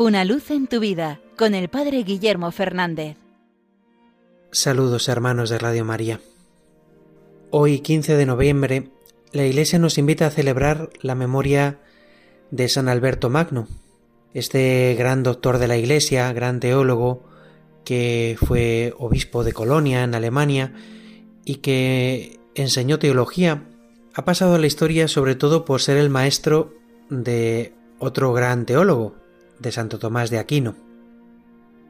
Una luz en tu vida con el Padre Guillermo Fernández. Saludos hermanos de Radio María. Hoy 15 de noviembre la Iglesia nos invita a celebrar la memoria de San Alberto Magno, este gran doctor de la Iglesia, gran teólogo, que fue obispo de Colonia en Alemania y que enseñó teología, ha pasado a la historia sobre todo por ser el maestro de otro gran teólogo, de Santo Tomás de Aquino.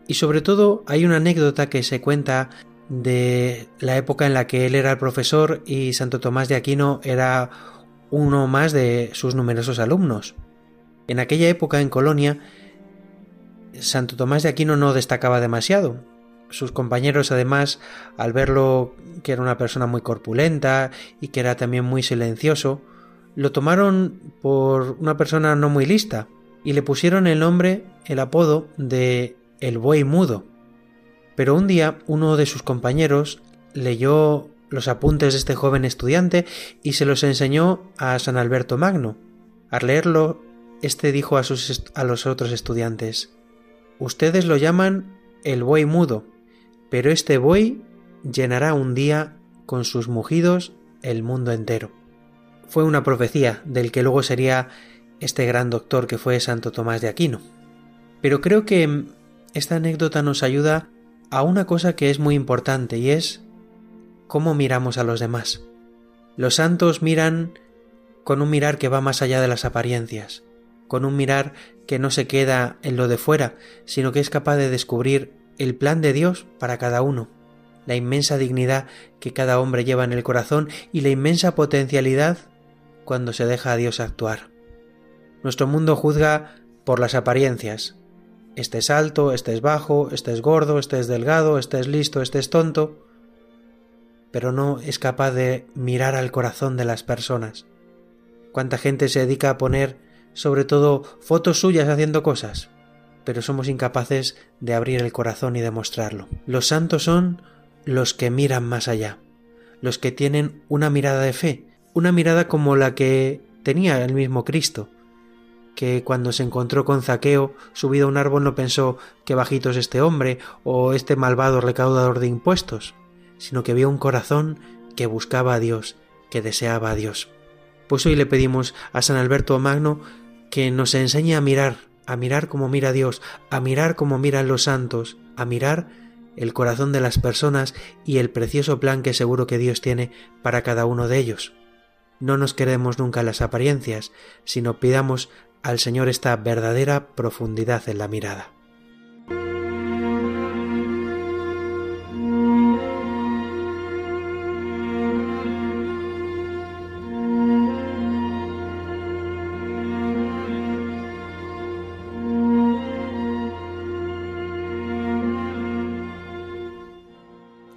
Y sobre todo hay una anécdota que se cuenta de la época en la que él era el profesor y Santo Tomás de Aquino era uno más de sus numerosos alumnos. En aquella época en Colonia, Santo Tomás de Aquino no destacaba demasiado. Sus compañeros, además, al verlo que era una persona muy corpulenta y que era también muy silencioso, lo tomaron por una persona no muy lista y le pusieron el nombre, el apodo de el buey mudo. Pero un día uno de sus compañeros leyó los apuntes de este joven estudiante y se los enseñó a San Alberto Magno. Al leerlo, éste dijo a, sus, a los otros estudiantes Ustedes lo llaman el buey mudo, pero este buey llenará un día con sus mugidos el mundo entero. Fue una profecía del que luego sería este gran doctor que fue Santo Tomás de Aquino. Pero creo que esta anécdota nos ayuda a una cosa que es muy importante y es cómo miramos a los demás. Los santos miran con un mirar que va más allá de las apariencias, con un mirar que no se queda en lo de fuera, sino que es capaz de descubrir el plan de Dios para cada uno, la inmensa dignidad que cada hombre lleva en el corazón y la inmensa potencialidad cuando se deja a Dios actuar. Nuestro mundo juzga por las apariencias. Este es alto, este es bajo, este es gordo, este es delgado, este es listo, este es tonto, pero no es capaz de mirar al corazón de las personas. ¿Cuánta gente se dedica a poner sobre todo fotos suyas haciendo cosas? Pero somos incapaces de abrir el corazón y demostrarlo. Los santos son los que miran más allá, los que tienen una mirada de fe, una mirada como la que tenía el mismo Cristo, que cuando se encontró con Zaqueo subido a un árbol no pensó que bajito es este hombre o este malvado recaudador de impuestos, sino que vio un corazón que buscaba a Dios, que deseaba a Dios. Pues hoy le pedimos a San Alberto Magno que nos enseñe a mirar, a mirar como mira Dios, a mirar como miran los santos, a mirar el corazón de las personas y el precioso plan que seguro que Dios tiene para cada uno de ellos. No nos queremos nunca las apariencias, sino pidamos al Señor esta verdadera profundidad en la mirada.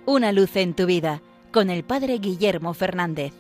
Una luz en tu vida con el Padre Guillermo Fernández.